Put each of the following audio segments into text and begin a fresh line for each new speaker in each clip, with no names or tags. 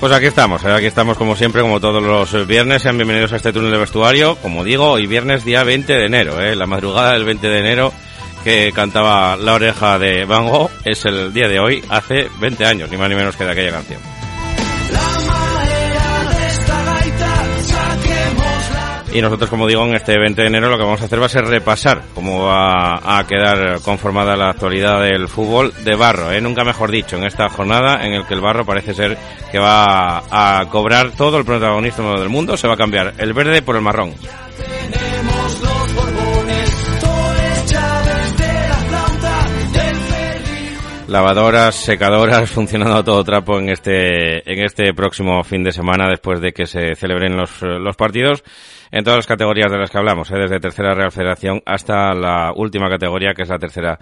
Pues aquí estamos, ¿eh? aquí estamos como siempre, como todos los viernes. Sean bienvenidos a este túnel de vestuario. Como digo, hoy viernes día 20 de enero, ¿eh? la madrugada del 20 de enero que cantaba La oreja de Van Gogh es el día de hoy, hace 20 años, ni más ni menos que de aquella canción. Y nosotros, como digo, en este 20 de enero lo que vamos a hacer va a ser repasar cómo va a quedar conformada la actualidad del fútbol de barro, ¿eh? nunca mejor dicho, en esta jornada en el que el barro parece ser que va a cobrar todo el protagonismo del mundo, se va a cambiar el verde por el marrón. lavadoras, secadoras, funcionando a todo trapo en este, en este próximo fin de semana después de que se celebren los, los partidos en todas las categorías de las que hablamos, ¿eh? desde tercera Real Federación hasta la última categoría que es la tercera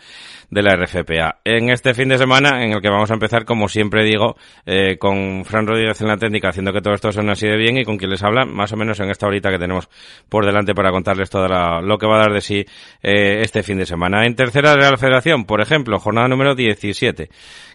de la RFPA. En este fin de semana, en el que vamos a empezar, como siempre digo, eh, con Fran Rodríguez en la técnica, haciendo que todo esto suene así de bien y con quien les habla, más o menos en esta horita que tenemos por delante para contarles todo lo que va a dar de sí eh, este fin de semana. En tercera Real Federación, por ejemplo, jornada número 17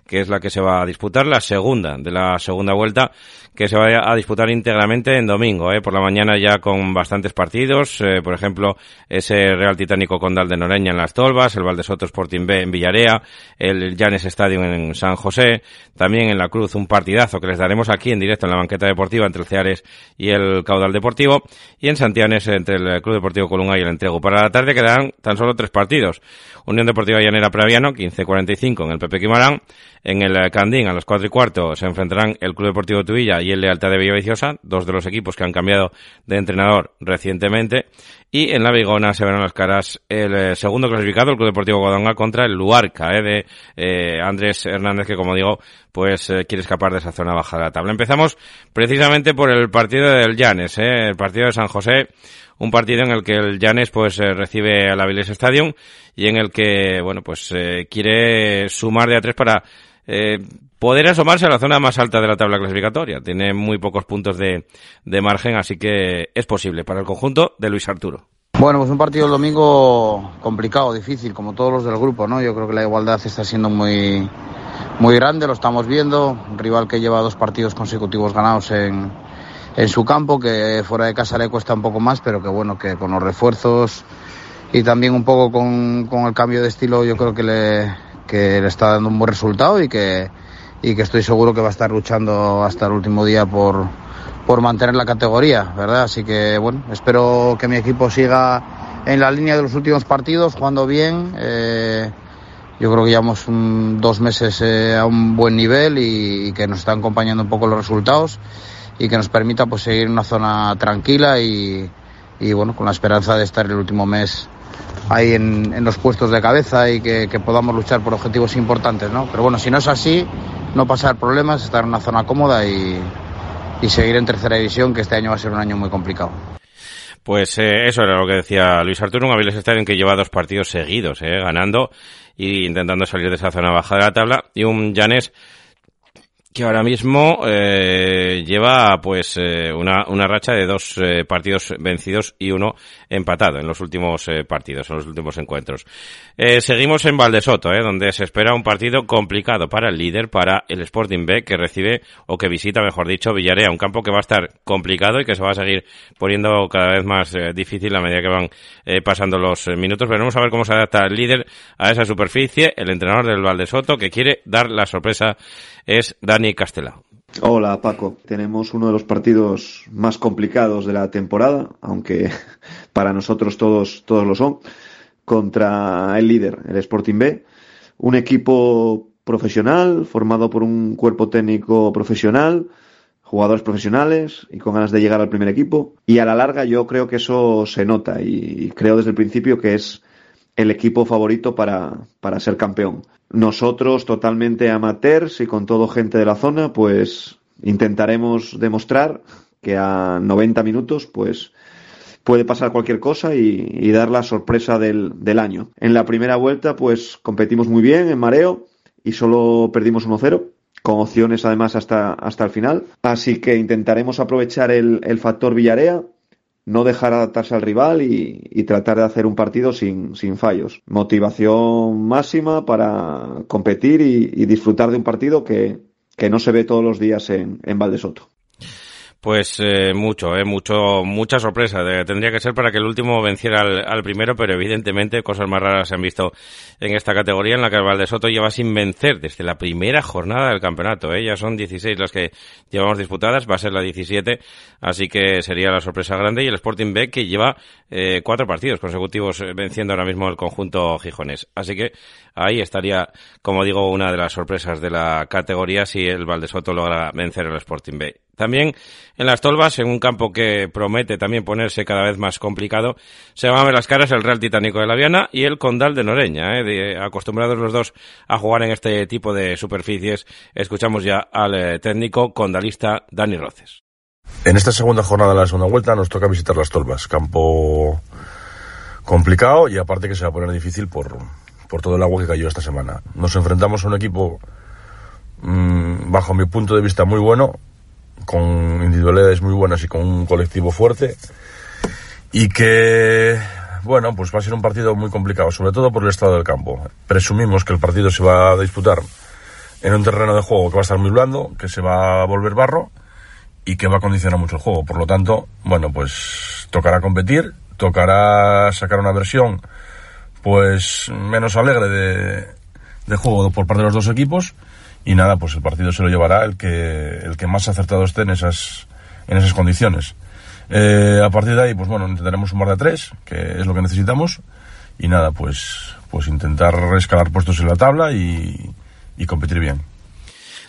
que es la que se va a disputar, la segunda de la segunda vuelta, que se va a disputar íntegramente en domingo, ¿eh? por la mañana ya con bastantes partidos, eh, por ejemplo, ese Real Titánico Condal de Noreña en Las Tolvas, el Valdesoto Sporting B en Villarea, el Llanes Stadium en San José, también en La Cruz un partidazo que les daremos aquí en directo en la banqueta deportiva entre el Ceares y el Caudal Deportivo, y en Santianes entre el Club Deportivo Colunga y el Entrego. Para la tarde quedarán tan solo tres partidos. Unión Deportiva Llanera Praviano, 15-45 en el Pepe Quimarán, en el Candín, a las cuatro y cuarto, se enfrentarán el Club Deportivo Tuvilla y el Lealtad de Villaviciosa, dos de los equipos que han cambiado de entrenador recientemente. Y en la Vigona se verán las caras el eh, segundo clasificado, el Club Deportivo Guadalajara, contra el Luarca, eh, de eh, Andrés Hernández, que como digo, pues quiere escapar de esa zona baja de la tabla. Empezamos precisamente por el partido del Llanes, el partido de San José, un partido en el que el Llanes pues recibe al Avilés Stadium y en el que, bueno, pues quiere sumar de a tres para eh, poder asomarse a la zona más alta de la tabla clasificatoria. Tiene muy pocos puntos de, margen, así que es posible para el conjunto de Luis Arturo.
Bueno, pues un partido el domingo complicado, difícil, como todos los del grupo, ¿no? Yo creo que la igualdad está siendo muy, muy grande, lo estamos viendo. Un rival que lleva dos partidos consecutivos ganados en, en su campo, que fuera de casa le cuesta un poco más, pero que bueno, que con los refuerzos y también un poco con, con el cambio de estilo, yo creo que le, que le está dando un buen resultado y que, y que estoy seguro que va a estar luchando hasta el último día por, por mantener la categoría, ¿verdad? Así que, bueno, espero que mi equipo siga en la línea de los últimos partidos, jugando bien. Eh, yo creo que llevamos dos meses eh, a un buen nivel y, que nos están acompañando un poco los resultados y que nos permita pues seguir en una zona tranquila y, y bueno, con la esperanza de estar el último mes ahí en, los puestos de cabeza y que, podamos luchar por objetivos importantes, ¿no? Pero bueno, si no es así, no pasar problemas, estar en una zona cómoda y, seguir en tercera división, que este año va a ser un año muy complicado.
Pues eh, eso era lo que decía Luis Arturo, un Avilés en que lleva dos partidos seguidos, eh, ganando y intentando salir de esa zona baja de la tabla, y un Llanes que ahora mismo eh, lleva pues eh, una, una racha de dos eh, partidos vencidos y uno empatado en los últimos eh, partidos, en los últimos encuentros. Eh, seguimos en Valdesoto, eh, donde se espera un partido complicado para el líder, para el Sporting B, que recibe o que visita, mejor dicho, Villarea, un campo que va a estar complicado y que se va a seguir poniendo cada vez más difícil a medida que van pasando los minutos. Veremos a ver cómo se adapta el líder a esa superficie. El entrenador del Valdesoto, que quiere dar la sorpresa, es Dani Castela.
Hola Paco, tenemos uno de los partidos más complicados de la temporada, aunque para nosotros todos, todos lo son, contra el líder, el Sporting B, un equipo profesional, formado por un cuerpo técnico profesional, jugadores profesionales y con ganas de llegar al primer equipo. Y a la larga yo creo que eso se nota y creo desde el principio que es el equipo favorito para, para ser campeón. Nosotros, totalmente amateurs y con todo gente de la zona, pues intentaremos demostrar que a 90 minutos, pues puede pasar cualquier cosa y, dar la sorpresa del, del, año. En la primera vuelta, pues competimos muy bien en mareo y solo perdimos 1-0, con opciones además hasta, hasta el final. Así que intentaremos aprovechar el, el factor Villarea no dejar adaptarse al rival y, tratar de hacer un partido sin, sin, fallos. Motivación máxima para competir y, y disfrutar de un partido que, que, no se ve todos los días en, en Valdesoto.
Pues eh, mucho, eh, mucho, mucha sorpresa. De, tendría que ser para que el último venciera al, al, primero, pero evidentemente cosas más raras se han visto en esta categoría en la que el Valdesoto lleva sin vencer desde la primera jornada del campeonato. Eh. Ya son 16 las que llevamos disputadas, va a ser la 17, así que sería la sorpresa grande. Y el Sporting B que lleva eh, cuatro partidos consecutivos eh, venciendo ahora mismo el conjunto gijones. Así que ahí estaría, como digo, una de las sorpresas de la categoría si el Valdesoto logra vencer al Sporting B. También en las tolvas, en un campo que promete también ponerse cada vez más complicado, se van a ver las caras el Real Titánico de la Viana y el Condal de Noreña. ¿eh? Acostumbrados los dos a jugar en este tipo de superficies, escuchamos ya al eh, técnico condalista Dani Roces.
En esta segunda jornada de la segunda vuelta nos toca visitar las tolvas, campo complicado y aparte que se va a poner difícil por, por todo el agua que cayó esta semana. Nos enfrentamos a un equipo, mmm, bajo mi punto de vista, muy bueno, con individualidades muy buenas y con un colectivo fuerte y que bueno pues va a ser un partido muy complicado sobre todo por el estado del campo. Presumimos que el partido se va a disputar en un terreno de juego que va a estar muy blando que se va a volver barro y que va a condicionar mucho el juego. Por lo tanto bueno pues tocará competir tocará sacar una versión pues menos alegre de, de juego por parte de los dos equipos y nada, pues el partido se lo llevará el que, el que más acertado esté en esas, en esas condiciones. Eh, a partir de ahí, pues bueno, intentaremos sumar de tres, que es lo que necesitamos, y nada, pues, pues intentar escalar puestos en la tabla y, y competir bien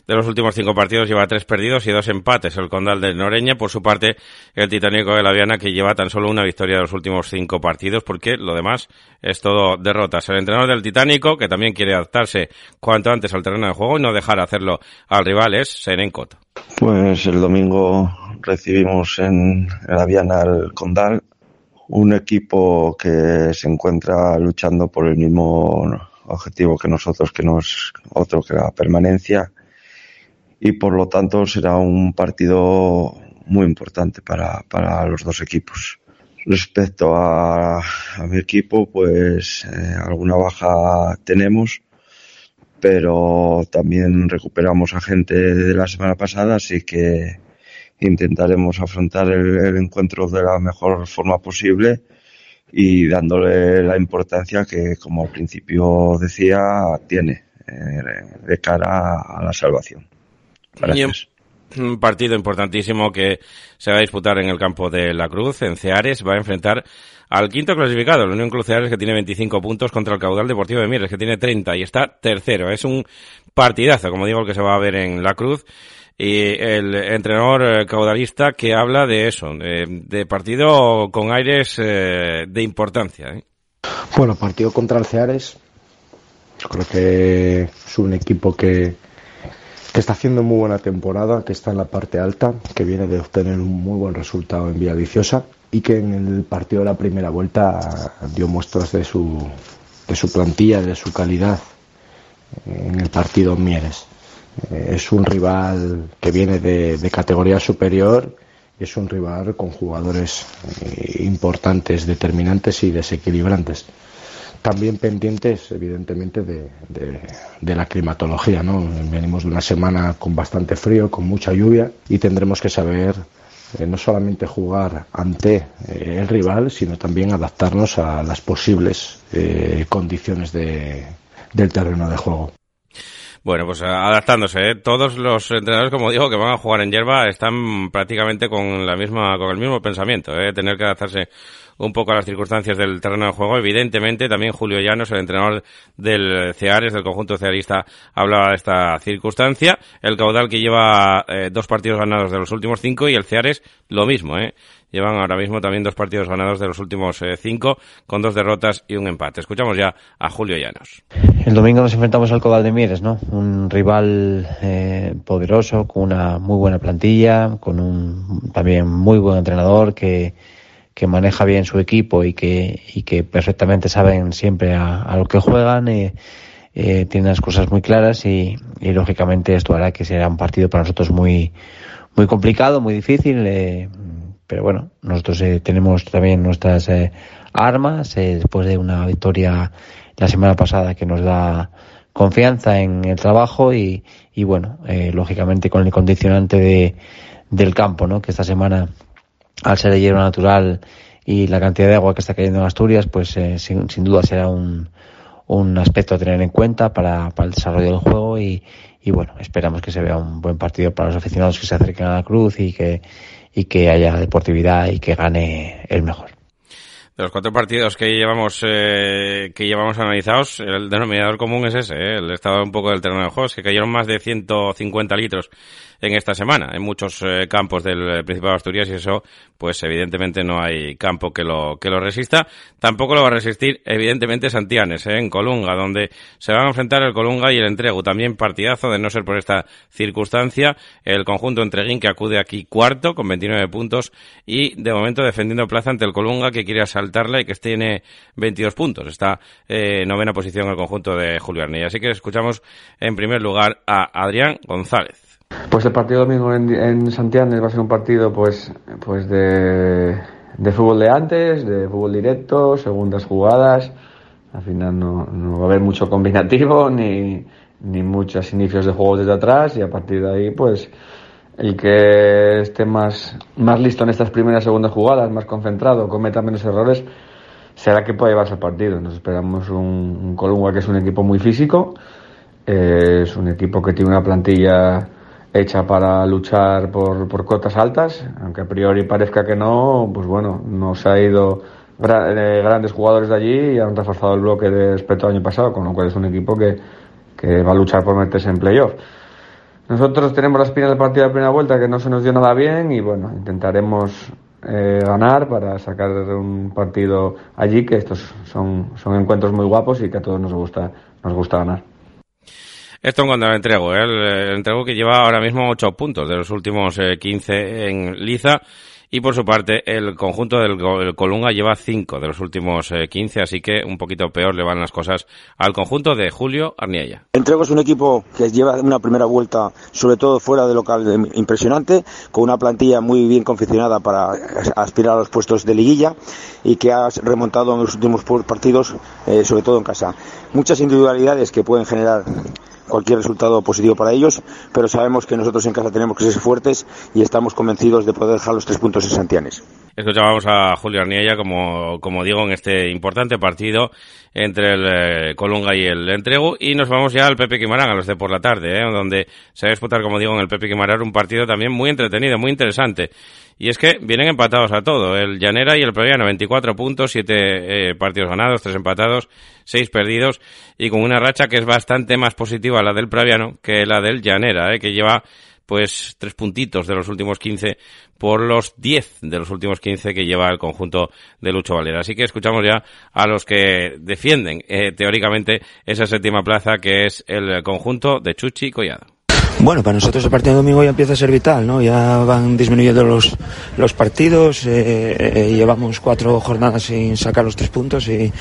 de los últimos cinco partidos lleva tres perdidos y dos empates. El Condal de Noreña, por su parte, el Titánico de la Viana, que lleva tan solo una victoria de los últimos cinco partidos, porque lo demás es todo derrotas. El entrenador del Titánico, que también quiere adaptarse cuanto antes al terreno de juego y no dejar hacerlo al rival, es Serencot.
Pues el domingo recibimos en la Viana al Condal, un equipo que se encuentra luchando por el mismo objetivo que nosotros, que no es otro que la permanencia y por lo tanto será un partido muy importante para, para los dos equipos. Respecto a, mi equipo, pues eh, alguna baja tenemos, pero también recuperamos a gente de la semana pasada, así que intentaremos afrontar el, el encuentro de la mejor forma posible y dándole la importancia que, como al principio decía, tiene eh, de cara a la salvación.
Gracias. Un partido importantísimo que se va a disputar en el campo de la Cruz, en Ceares, va a enfrentar al quinto clasificado, la Unión Cruz Ceares, que tiene 25 puntos contra el Caudal Deportivo de Mieres, que tiene 30 y está tercero. Es un partidazo, como digo, el que se va a ver en la Cruz. Y el entrenador eh, caudalista que habla de eso, de, de partido con aires eh, de importancia. ¿eh?
Bueno, partido contra el Ceares. Yo creo que es un equipo que, que está haciendo muy buena temporada, que está en la parte alta, que viene de obtener un muy buen resultado en Vía Viciosa y que en el partido de la primera vuelta dio muestras de su, de su plantilla, de su calidad en el partido Mieres. Eh, es un rival que viene de, categoría superior y es un rival con jugadores eh, importantes, determinantes y desequilibrantes. También pendientes, evidentemente, de, de, la climatología. ¿no? Venimos de una semana con bastante frío, con mucha lluvia y tendremos que saber eh, no solamente jugar ante el rival, sino también adaptarnos a las posibles condiciones de, del terreno de juego.
Bueno, pues adaptándose, ¿eh? todos los entrenadores, como digo, que van a jugar en hierba están prácticamente con la misma, con el mismo pensamiento, ¿eh? tener que adaptarse un poco a las circunstancias del terreno de juego. Evidentemente, también Julio Llanos, el entrenador del Ceares, del conjunto cearista, hablaba de esta circunstancia. El caudal que lleva eh, dos partidos ganados de los últimos cinco y el Ceares lo mismo, ¿eh? Llevan ahora mismo también dos partidos ganados de los últimos eh, cinco, con dos derrotas y un empate. Escuchamos ya a Julio Llanos.
El domingo nos enfrentamos al Cobal de Mieres, ¿no? Un rival eh, poderoso, con una muy buena plantilla, con un también muy buen entrenador que, que maneja bien su equipo y que, y que perfectamente saben siempre a, lo que juegan. Eh, eh, tienen las cosas muy claras y, lógicamente esto hará que será un partido para nosotros muy, muy complicado, muy difícil. Eh, pero bueno, nosotros eh, tenemos también nuestras eh, armas después de una victoria la semana pasada que nos da confianza en el trabajo y, y bueno, lógicamente con el condicionante de, del campo, ¿no? Que esta semana, al ser de hierro natural y la cantidad de agua que está cayendo en Asturias, pues sin, sin, duda será un, un aspecto a tener en cuenta para, para el desarrollo del juego y, y bueno, esperamos que se vea un buen partido para los aficionados que se acerquen a la cruz y que y que haya deportividad y que gane el mejor.
De los cuatro partidos que llevamos eh, que llevamos analizados, el denominador común es ese, eh, el estado un poco del terreno de juego, que cayeron más de 150 litros en esta semana en muchos eh, campos del Principado de Asturias y eso, pues evidentemente no hay campo que lo, que lo resista. Tampoco lo va a resistir, evidentemente, Santianes, ¿eh? en Colunga, donde se van a enfrentar el Colunga y el Entrego. También partidazo, de no ser por esta circunstancia, el conjunto Entreguín que acude aquí cuarto con 29 puntos y de momento defendiendo plaza ante el Colunga que quiere asaltarla y que tiene 22 puntos. Está eh, novena posición el conjunto de Julio Arnilla. Así que escuchamos en primer lugar a Adrián González.
Pues el partido domingo en, en Santiago va a ser un partido pues, pues de, fútbol de antes, de fútbol directo, segundas jugadas. Al final no, va a haber mucho combinativo ni, ni muchos inicios de juego desde atrás y a partir de ahí pues el que esté más, más listo en estas primeras segundas jugadas, más concentrado, cometa menos errores, será que puede llevarse el partido. Nos esperamos un, un que es un equipo muy físico, eh, es un equipo que tiene una plantilla hecha para luchar por, por cotas altas, aunque a priori parezca que no, pues bueno, nos ha ido eh, grandes jugadores de allí y han reforzado el bloque respecto al año pasado, con lo cual es un equipo que, que va a luchar por meterse en playoff. Nosotros tenemos la espina del partido de primera vuelta que no se nos dio nada bien y bueno, intentaremos eh, ganar para sacar un partido allí, que estos son, son encuentros muy guapos y que a todos nos gusta, nos gusta ganar.
Esto en cuanto al entrego, ¿eh? el, entrego que lleva ahora mismo 8 puntos de los últimos 15 eh, en Liza. Y por su parte, el conjunto del Colunga lleva 5 de los últimos 15, eh, así que un poquito peor le van las cosas al conjunto de Julio Arniella.
Entrego es un equipo que lleva una primera vuelta, sobre todo fuera de local, impresionante, con una plantilla muy bien confeccionada para aspirar a los puestos de liguilla y que ha remontado en los últimos partidos, sobre todo en casa. Muchas individualidades que pueden generar cualquier resultado positivo para ellos, pero sabemos que nosotros en casa tenemos que ser fuertes y estamos convencidos de poder dejar los tres puntos en Santianes.
Escuchábamos a Julio Arniella, como, como digo, en este importante partido entre el eh, Colunga y el Entrego. Y nos vamos ya al Pepe Quimarán, a los de por la tarde, ¿eh? donde se va a disputar, como digo, en el Pepe Quimarán un partido también muy entretenido, muy interesante. Y es que vienen empatados a todo. El Llanera y el Previano, 24 puntos, 7 eh, partidos ganados, 3 empatados, 6 perdidos. Y con una racha que es bastante más positiva la del Previano que la del Llanera, ¿eh? que lleva pues tres puntitos de los últimos 15 por los 10 de los últimos 15 que lleva el conjunto de Lucho Valera. Así que escuchamos ya a los que defienden eh, teóricamente esa séptima plaza que es el conjunto de Chuchi Collado.
Bueno, para nosotros el partido de domingo ya empieza a ser vital, ¿no? Ya van disminuyendo los, los partidos, eh, eh, llevamos cuatro jornadas sin sacar los tres puntos y,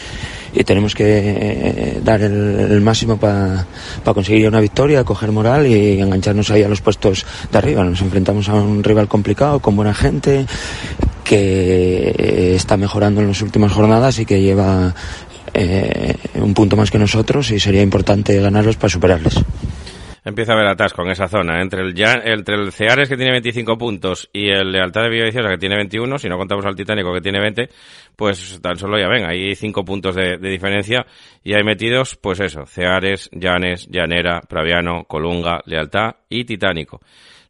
y tenemos que eh, dar el, el máximo para conseguir una victoria, coger moral y engancharnos ahí a los puestos de arriba. Nos enfrentamos a un rival complicado, con buena gente, que está mejorando en las últimas jornadas y que lleva eh, un punto más que nosotros y sería importante ganarlos para superarles
empieza a haber atasco en esa zona. Entre el, entre el Ceares, que tiene 25 puntos, y el Lealtad de Villaviciosa, que tiene 21, si no contamos al Titánico, que tiene 20, pues tan solo ya ven, hay 5 puntos de, de, diferencia, y hay metidos, pues eso, Ceares, Llanes, Llanera, Praviano, Colunga, Lealtad y Titánico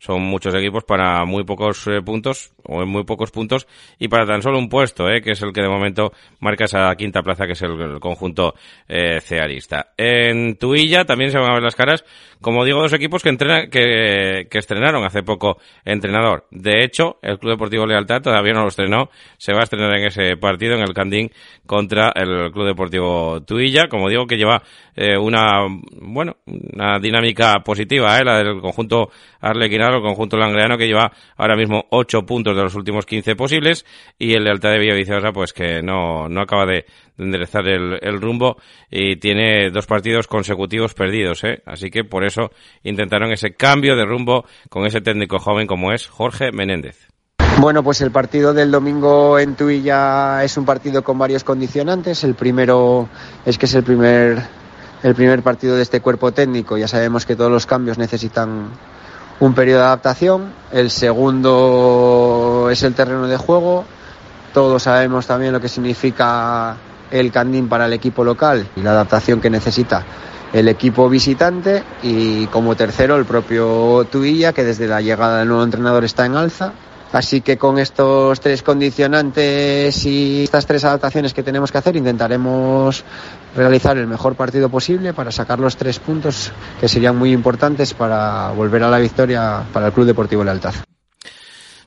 son muchos equipos para muy pocos eh, puntos o en muy pocos puntos y para tan solo un puesto, eh, que es el que de momento marca esa quinta plaza que es el, conjunto eh, cearista. En Tuilla también se van a ver las caras, como digo, dos equipos que, entrenan, que, que estrenaron hace poco entrenador. De hecho, el Club Deportivo Lealtad todavía no lo estrenó, se va a estrenar en ese partido en el Candín contra el Club Deportivo Tuilla, como digo que lleva eh, una, bueno, una dinámica positiva, eh, la del conjunto arlequinado, el conjunto langreano, que lleva ahora mismo 8 puntos de los últimos 15 posibles, y el Lealtad de Villaviciosa, pues que no, no acaba de, enderezar el, el, rumbo y tiene dos partidos consecutivos perdidos, ¿eh? Así que por eso intentaron ese cambio de rumbo con ese técnico joven como es Jorge Menéndez.
Bueno, pues el partido del domingo en Tuilla es un partido con varios condicionantes. El primero es que es el primer el primer partido de este cuerpo técnico. Ya sabemos que todos los cambios necesitan un periodo de adaptación. El segundo es el terreno de juego. Todos sabemos también lo que significa el candín para el equipo local y la adaptación que necesita el equipo visitante. Y como tercero, el propio Tuilla, que desde la llegada del nuevo entrenador está en alza Así que con estos tres condicionantes y estas tres adaptaciones que tenemos que hacer, intentaremos realizar el mejor partido posible para sacar los tres puntos que serían muy importantes para volver a la victoria para el Club Deportivo Lealtad.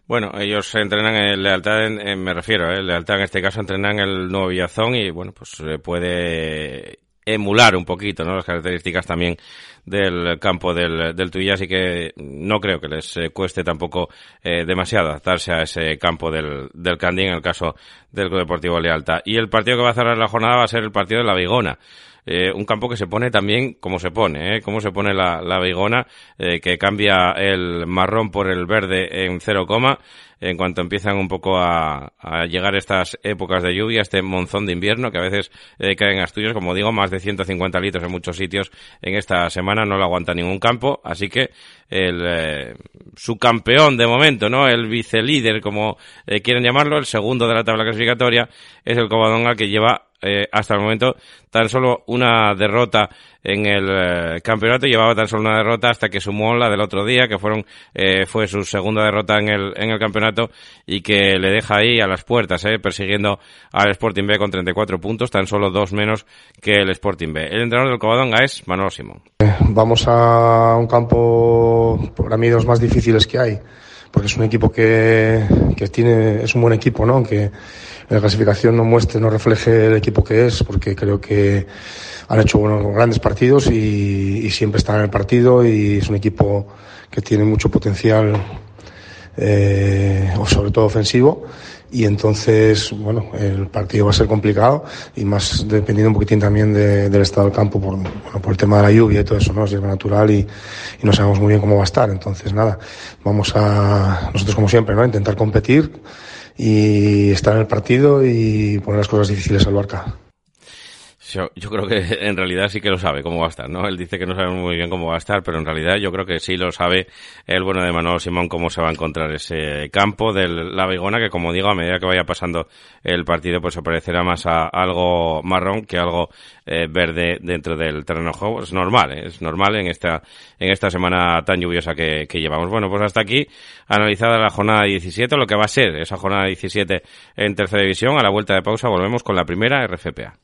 Bueno, ellos entrenan en Lealtad, en, me refiero, ¿eh? Lealtad en este caso entrenan en el Nuevo Villazón y bueno, pues puede emular un poquito, ¿no? Las características también del campo del, del Tuilla, así que no creo que les eh, cueste tampoco eh, demasiado adaptarse a ese campo del, del Candín en el caso del Club Deportivo Lealta. Y el partido que va a cerrar la jornada va a ser el partido de la Vigona. Eh, un campo que se pone también como se pone, ¿eh? Cómo se pone la, la Vigona, eh, que cambia el marrón por el verde en cero coma en cuanto empiezan un poco a, a, llegar estas épocas de lluvia, este monzón de invierno que a veces eh, cae en Asturias, como digo, más de 150 litros en muchos sitios en esta semana, no lo aguanta ningún campo, así que el eh, su campeón de momento, ¿no? El vicelíder, como eh, quieren llamarlo, el segundo de la tabla clasificatoria, es el Covadonga que lleva eh, hasta el momento tan solo una derrota en el eh, campeonato, llevaba tan solo una derrota hasta que sumó la del otro día, que fueron eh, fue su segunda derrota en el, en el campeonato y que le deja ahí a las puertas, eh, persiguiendo al Sporting B con 34 puntos, tan solo dos menos que el Sporting B. El entrenador del Covadonga es Manuel Simón.
Vamos a un campo, para mí, de los más difíciles que hay, porque es un equipo que, que tiene, es un buen equipo, ¿no? Que la clasificación no muestre, no refleje el equipo que es, porque creo que han hecho unos grandes partidos y, y, siempre están en el partido y es un equipo que tiene mucho potencial, eh, sobre todo ofensivo. Y entonces, bueno, el partido va a ser complicado y más dependiendo un poquitín también de, del estado del campo por, bueno, por el tema de la lluvia y todo eso, ¿no? Es natural y, y no sabemos muy bien cómo va a estar. Entonces, nada, vamos a, nosotros como siempre, ¿no? Intentar competir y estar en el partido y poner las cosas difíciles al Barca.
Yo, yo, creo que en realidad sí que lo sabe cómo va a estar, ¿no? Él dice que no sabe muy bien cómo va a estar, pero en realidad yo creo que sí lo sabe el bueno de Manuel Simón cómo se va a encontrar ese campo de la Vigona, que como digo, a medida que vaya pasando el partido, pues se parecerá más a algo marrón que algo eh, verde dentro del terreno de juego. Es normal, ¿eh? es normal en esta, en esta semana tan lluviosa que, que llevamos. Bueno, pues hasta aquí, analizada la jornada 17, lo que va a ser esa jornada 17 en tercera división. A la vuelta de pausa volvemos con la primera RFPA.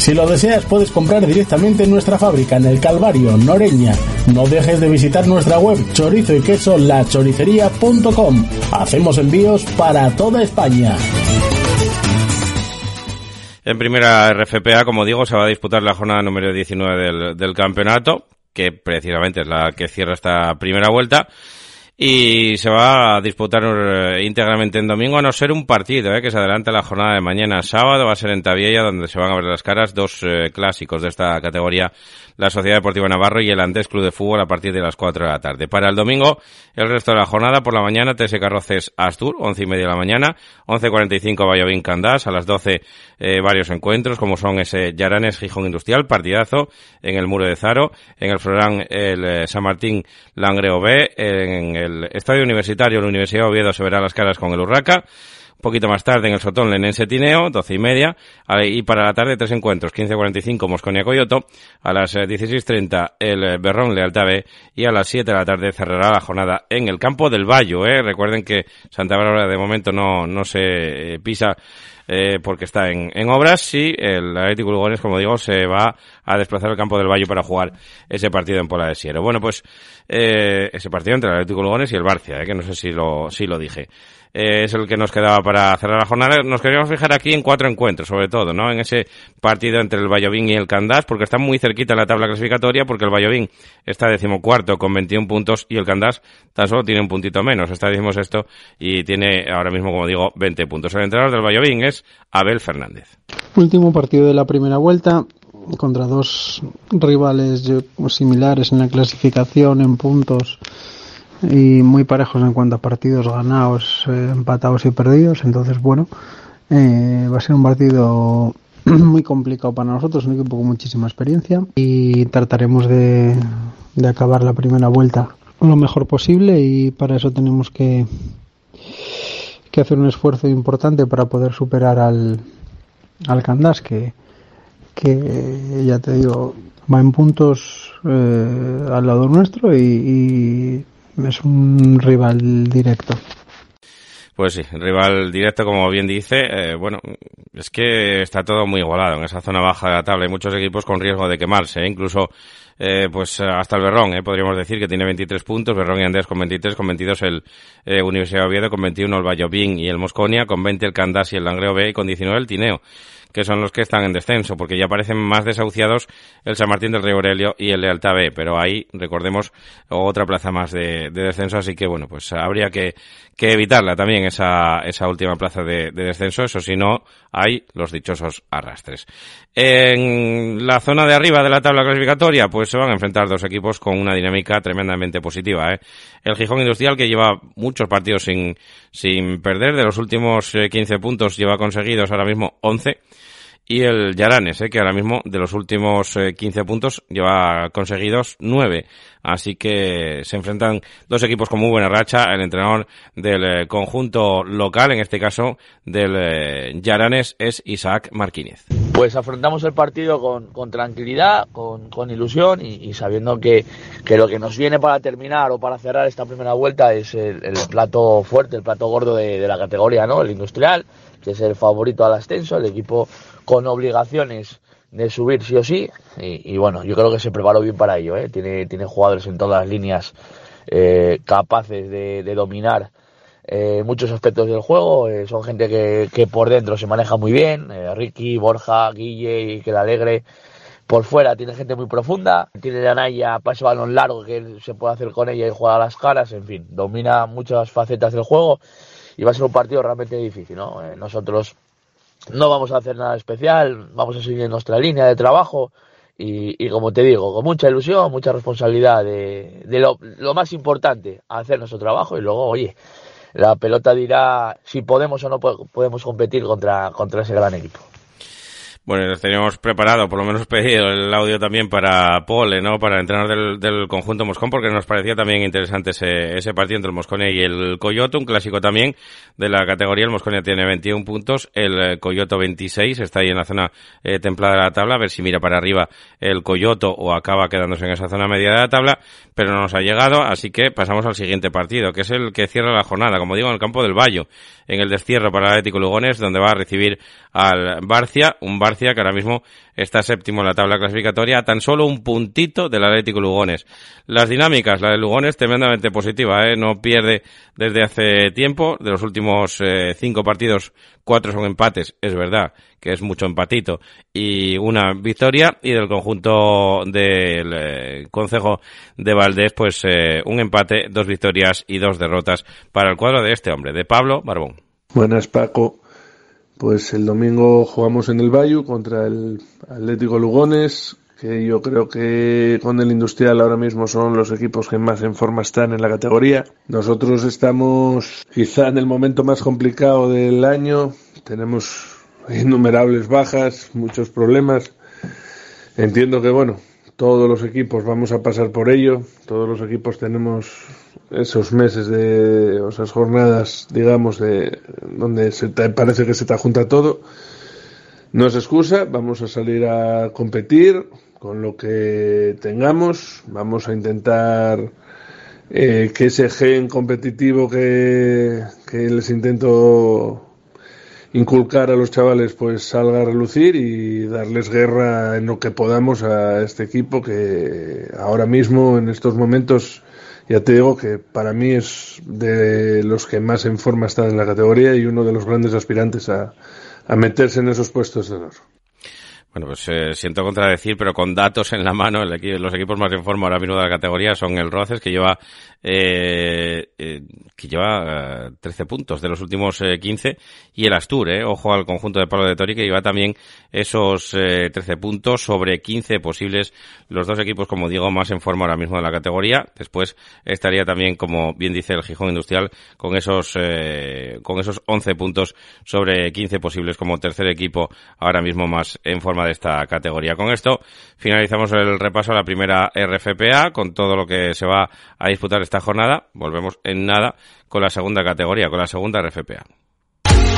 Si lo deseas, puedes comprar directamente en nuestra fábrica en el Calvario, Noreña. No dejes de visitar nuestra web chorizo y queso lachoricería.com. Hacemos envíos para toda España.
En primera RFPA, como digo, se va a disputar la jornada número 19 del, del campeonato, que precisamente es la que cierra esta primera vuelta y se va a disputar eh, íntegramente en domingo, a no ser un partido eh, que se adelanta la jornada de mañana sábado, va a ser en Tabiella, donde se van a ver las caras dos eh, clásicos de esta categoría, la Sociedad Deportiva Navarro y el Antes Club de Fútbol a partir de las 4 de la tarde. Para el domingo, el resto de la jornada, por la mañana, TS Carroces Astur, 11 y media de la mañana, 11.45 Valladolid Candás, a las 12 varios encuentros, como son ese Yaranes Gijón Industrial, partidazo, en el Muro de Zaro, en el Florán el San Martín Langreo B, en el el Estadio Universitario, la Universidad de Oviedo se verá las caras con el Urraca. Un poquito más tarde en el Sotón Lenense Tineo, doce y media. Y para la tarde tres encuentros, 15.45 Mosconia Coyoto. A las 16.30 eh, el Berrón Lealtad. Y a las 7 de la tarde cerrará la jornada en el campo del Bayo. ¿eh? Recuerden que Santa Bárbara de momento no, no se eh, pisa eh, porque está en, en obras y el Atlético Lugones, como digo, se va a desplazar al campo del Valle para jugar ese partido en Pola de Siero. Bueno, pues eh, ese partido entre el Atlético Lugones y el Barcia, eh, que no sé si lo, si lo dije eh, es el que nos quedaba para cerrar la jornada. Nos queríamos fijar aquí en cuatro encuentros, sobre todo, ¿no? En ese partido entre el Vallovín y el Candás, porque está muy cerquita la tabla clasificatoria, porque el Vallovín está decimocuarto con 21 puntos y el Candás tan solo tiene un puntito menos, está esto y tiene ahora mismo, como digo, 20 puntos. El entrenador del Vallovín es Abel Fernández.
Último partido de la primera vuelta contra dos rivales similares en la clasificación en puntos y muy parejos en cuanto a partidos ganados, eh, empatados y perdidos. Entonces, bueno, eh, va a ser un partido muy complicado para nosotros, un equipo con muchísima experiencia y trataremos de, de acabar la primera vuelta lo mejor posible y para eso tenemos que, que hacer un esfuerzo importante para poder superar al, al Candás que, que ya te digo va en puntos eh, al lado nuestro y es un rival directo.
Pues sí, rival directo, como bien dice. Eh, bueno, es que está todo muy igualado en esa zona baja de la tabla. Hay muchos equipos con riesgo de quemarse, ¿eh? incluso eh, pues hasta el Berrón, eh, podríamos decir que tiene 23 puntos, Berrón y Andrés con 23, con 22 el Universidad de Oviedo, con 21 el Vallobín y el Mosconia, con 20 el Candás y el Langreo B y con 19 el Tineo que son los que están en descenso, porque ya parecen más desahuciados el San Martín del Río Aurelio y el Lealtad B, pero ahí, recordemos, otra plaza más de, descenso, así que bueno, pues habría que, que evitarla también esa, esa última plaza de, de descenso, eso si no, hay los dichosos arrastres. En la zona de arriba de la tabla clasificatoria, pues se van a enfrentar dos equipos con una dinámica tremendamente positiva. ¿eh? El Gijón Industrial, que lleva muchos partidos sin, sin perder, de los últimos 15 eh, puntos lleva conseguidos ahora mismo 11 y el Yaranes, que ahora mismo de los últimos 15 puntos lleva conseguidos 9. Así que se enfrentan dos equipos con muy buena racha. El entrenador del conjunto local, en este caso del Yaranes, es Isaac Marquínez.
Pues afrontamos el partido con, tranquilidad, con, ilusión y, sabiendo que, que, lo que nos viene para terminar o para cerrar esta primera vuelta es el, el plato fuerte, el plato gordo de, de, la categoría, ¿no? El industrial, que es el favorito al ascenso, el equipo con obligaciones de subir sí o sí. Y, bueno, yo creo que se preparó bien para ello, ¿eh? Tiene, tiene jugadores en todas las líneas eh, capaces de, dominar eh, muchos aspectos del juego. Eh, son gente que, que, por dentro se maneja muy bien. Eh, Ricky, Borja, Guille y que la alegre. Por fuera tiene gente muy profunda. Tiene la Naya para ese balón largo que se puede hacer con ella y jugar a las caras. En fin, domina muchas facetas del juego y va a ser un partido realmente difícil. ¿no? Eh, nosotros no vamos a hacer nada especial. Vamos a seguir nuestra línea de trabajo. Y, y, como te digo, con mucha ilusión, mucha responsabilidad de, de lo, lo, más importante, hacer nuestro trabajo y luego, oye, la pelota dirá si podemos o no podemos competir contra, contra ese gran equipo.
Bueno, les teníamos preparado, por lo menos pedido el audio también para Pole, ¿no? Para entrenar del, del, conjunto Moscón, porque nos parecía también interesante ese, ese partido entre el Moscone y el Coyoto, un clásico también de la categoría. El Moscone tiene 21 puntos, el Coyoto 26, está ahí en la zona eh, templada de la tabla, a ver si mira para arriba el Coyoto o acaba quedándose en esa zona media de la tabla, pero no nos ha llegado, así que pasamos al siguiente partido, que es el que cierra la jornada, como digo, en el campo del Bayo, en el destierro para el Atlético Lugones, donde va a recibir al Barcia, un Barcia que ahora mismo está séptimo en la tabla clasificatoria, a tan solo un puntito del Atlético Lugones. Las dinámicas, la de Lugones, tremendamente positiva, ¿eh? no pierde desde hace tiempo, de los últimos eh, cinco partidos, cuatro son empates, es verdad que es mucho empatito, y una victoria, y del conjunto del eh, Consejo de Valdés, pues eh, un empate, dos victorias y dos derrotas para el cuadro de este hombre, de Pablo Barbón.
Buenas, Paco. Pues el domingo jugamos en el Bayu contra el Atlético Lugones, que yo creo que con el Industrial ahora mismo son los equipos que más en forma están en la categoría. Nosotros estamos quizá en el momento más complicado del año, tenemos innumerables bajas, muchos problemas. Entiendo que bueno, todos los equipos vamos a pasar por ello, todos los equipos tenemos esos meses de, esas jornadas, digamos, de donde se te, parece que se te junta todo. No es excusa, vamos a salir a competir con lo que tengamos, vamos a intentar eh, que ese gen competitivo que, que les intento inculcar a los chavales pues salga a relucir y darles guerra en lo que podamos a este equipo que ahora mismo en estos momentos ya te digo que para mí es de los que más en forma están en la categoría y uno de los grandes aspirantes a, a meterse en esos puestos de honor.
Bueno, pues eh, siento contradecir, pero con datos en la mano, el equipo, los equipos más en forma ahora mismo de la categoría son el Roces, que lleva eh, eh, que lleva eh, 13 puntos de los últimos eh, 15, y el Astur, eh, ojo al conjunto de Palo de Tori, que lleva también esos 13 puntos sobre 15 posibles, los dos equipos, como digo, más en forma ahora mismo de la categoría. Después estaría también, como bien dice el Gijón Industrial, con esos, con esos 11 puntos sobre 15 posibles como tercer equipo ahora mismo más en forma de esta categoría. Con esto finalizamos el repaso a la primera RFPA con todo lo que se va a disputar esta jornada. Volvemos en nada con la segunda categoría, con la segunda RFPA.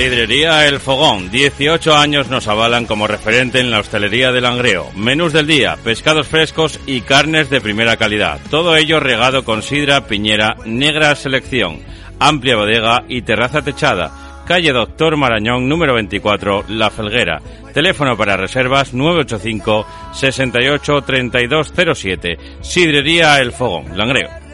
Sidrería El Fogón. 18 años nos avalan como referente en la hostelería de Langreo. Menús del día, pescados frescos y carnes de primera calidad. Todo ello regado con sidra, piñera, negra selección, amplia bodega y terraza techada. Calle Doctor Marañón, número 24, La Felguera. Teléfono para reservas 985 68 3207. Sidrería El Fogón, Langreo.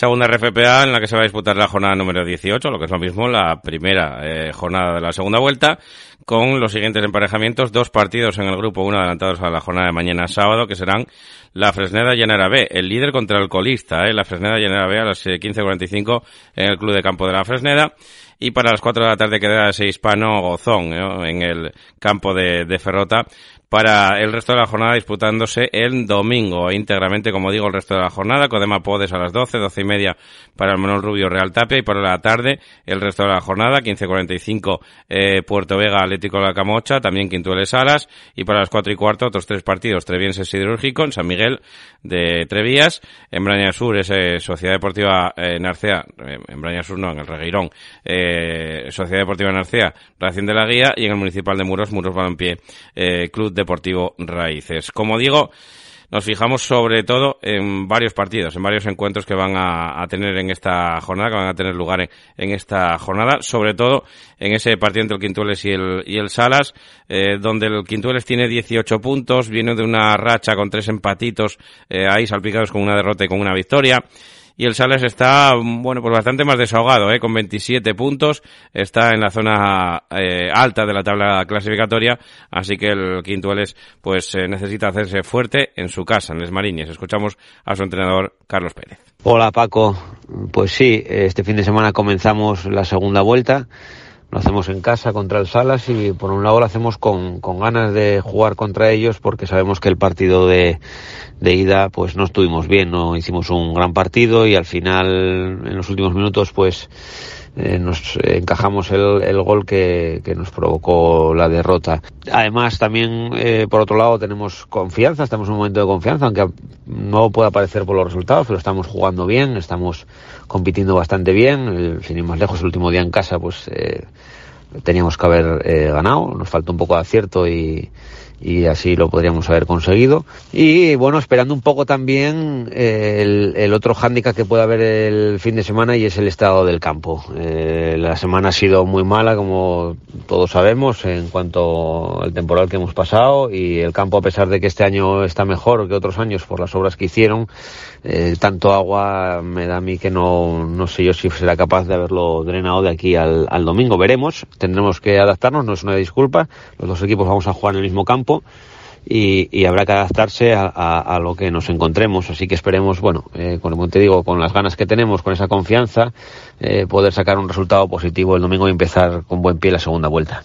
Segunda RFPA en la que se va a disputar la jornada número 18, lo que es lo mismo la primera eh, jornada de la segunda vuelta, con los siguientes emparejamientos, dos partidos en el grupo 1 adelantados a la jornada de mañana sábado, que serán la Fresneda Llanera B, el líder contra el colista, eh, la Fresneda Llanera B a las 15.45 en el Club de Campo de la Fresneda, y para las 4 de la tarde quedará ese hispano Gozón eh, en el campo de, de Ferrota para el resto de la jornada disputándose el domingo íntegramente, como digo, el resto de la jornada. Codema Podes a las 12, 12 y media para el Manuel Rubio Real Tapia y para la tarde el resto de la jornada, 15.45 eh, Puerto Vega Atlético de la Camocha, también Quintueles Salas y para las 4 y cuarto otros tres partidos, Treviense Siderúrgico en San Miguel de Trevías, en Braña Sur es Sociedad Deportiva eh, Narcea, en Braña Sur no, en el Regueirón, eh, Sociedad Deportiva Narcea, Racing de la Guía y en el Municipal de Muros, Muros Balompié, eh, Club Deportivo Raíces. Como digo, nos fijamos sobre todo en varios partidos, en varios encuentros que van a, tener en esta jornada, que van a tener lugar en, en, esta jornada, sobre todo en ese partido entre el Quintueles y el, y el Salas, eh, donde el Quintueles tiene 18 puntos, viene de una racha con tres empatitos eh, ahí salpicados con una derrota y con una victoria y el Salas está, bueno, pues bastante más desahogado, ¿eh? con 27 puntos, está en la zona eh, alta de la tabla clasificatoria, así que el Quintueles pues eh, necesita hacerse fuerte en su casa, en Les Mariñes. Escuchamos a su entrenador Carlos Pérez.
Hola Paco, pues sí, este fin de semana comenzamos la segunda vuelta lo hacemos en casa contra el Salas y por un lado lo hacemos con, con ganas de jugar contra ellos porque sabemos que el partido de, de ida pues no estuvimos bien, no hicimos un gran partido y al final en los últimos minutos pues eh, nos encajamos el, el gol que, que, nos provocó la derrota. Además, también, eh, por otro lado, tenemos confianza, estamos en un momento de confianza, aunque no pueda parecer por los resultados, pero estamos jugando bien, estamos compitiendo bastante bien. Sin ir más lejos, el último día en casa, pues eh, teníamos que haber eh, ganado, nos falta un poco de acierto y, y así lo podríamos haber conseguido. Y bueno, esperando un poco también eh, el, el, otro hándicap que puede haber el fin de semana y es el estado del campo. Eh, la semana ha sido muy mala, como todos sabemos, en cuanto al temporal que hemos pasado y el campo, a pesar de que este año está mejor que otros años por las obras que hicieron, eh, tanto agua me da a mí que no, no sé yo si será capaz de haberlo drenado de aquí al, al domingo. Veremos, tendremos que adaptarnos, no es una disculpa. Los dos equipos vamos a jugar en el mismo campo y, habrá que adaptarse a, lo que nos encontremos. Así que esperemos, bueno, eh, como te digo, con las ganas que tenemos, con esa confianza, eh, poder sacar un resultado positivo el domingo y empezar con buen pie la segunda vuelta.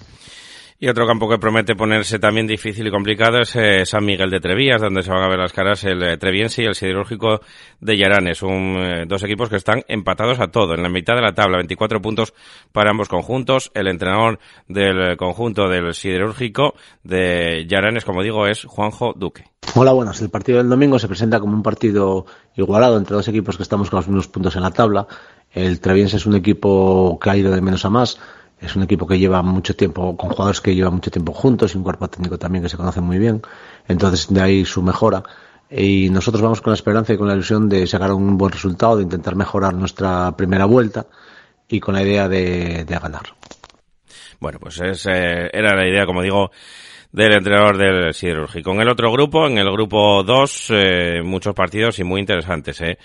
Y otro campo que promete ponerse también difícil y complicado es eh, San Miguel de Trevías, donde se van a ver las caras el eh, Treviense y el Siderúrgico de Yaranes. Un, eh, dos equipos que están empatados a todo, en la mitad de la tabla, 24 puntos para ambos conjuntos. El entrenador del conjunto del Siderúrgico de Yaranes, como digo, es Juanjo Duque.
Hola, buenas. El partido del domingo se presenta como un partido igualado entre dos equipos que estamos con los mismos puntos en la tabla. El Treviense es un equipo que ha ido de menos a más es un equipo que lleva mucho tiempo, con jugadores que llevan mucho tiempo juntos y un cuerpo técnico también que se conoce muy bien. Entonces, de ahí su mejora. Y nosotros vamos con la esperanza y con la ilusión de sacar un buen resultado, de intentar mejorar nuestra primera vuelta y con la idea de, de ganar.
Bueno, pues es, eh, era la idea, como digo, del entrenador del Siderúrgico. En el otro grupo, en el grupo 2, eh, muchos partidos y muy interesantes, ¿eh?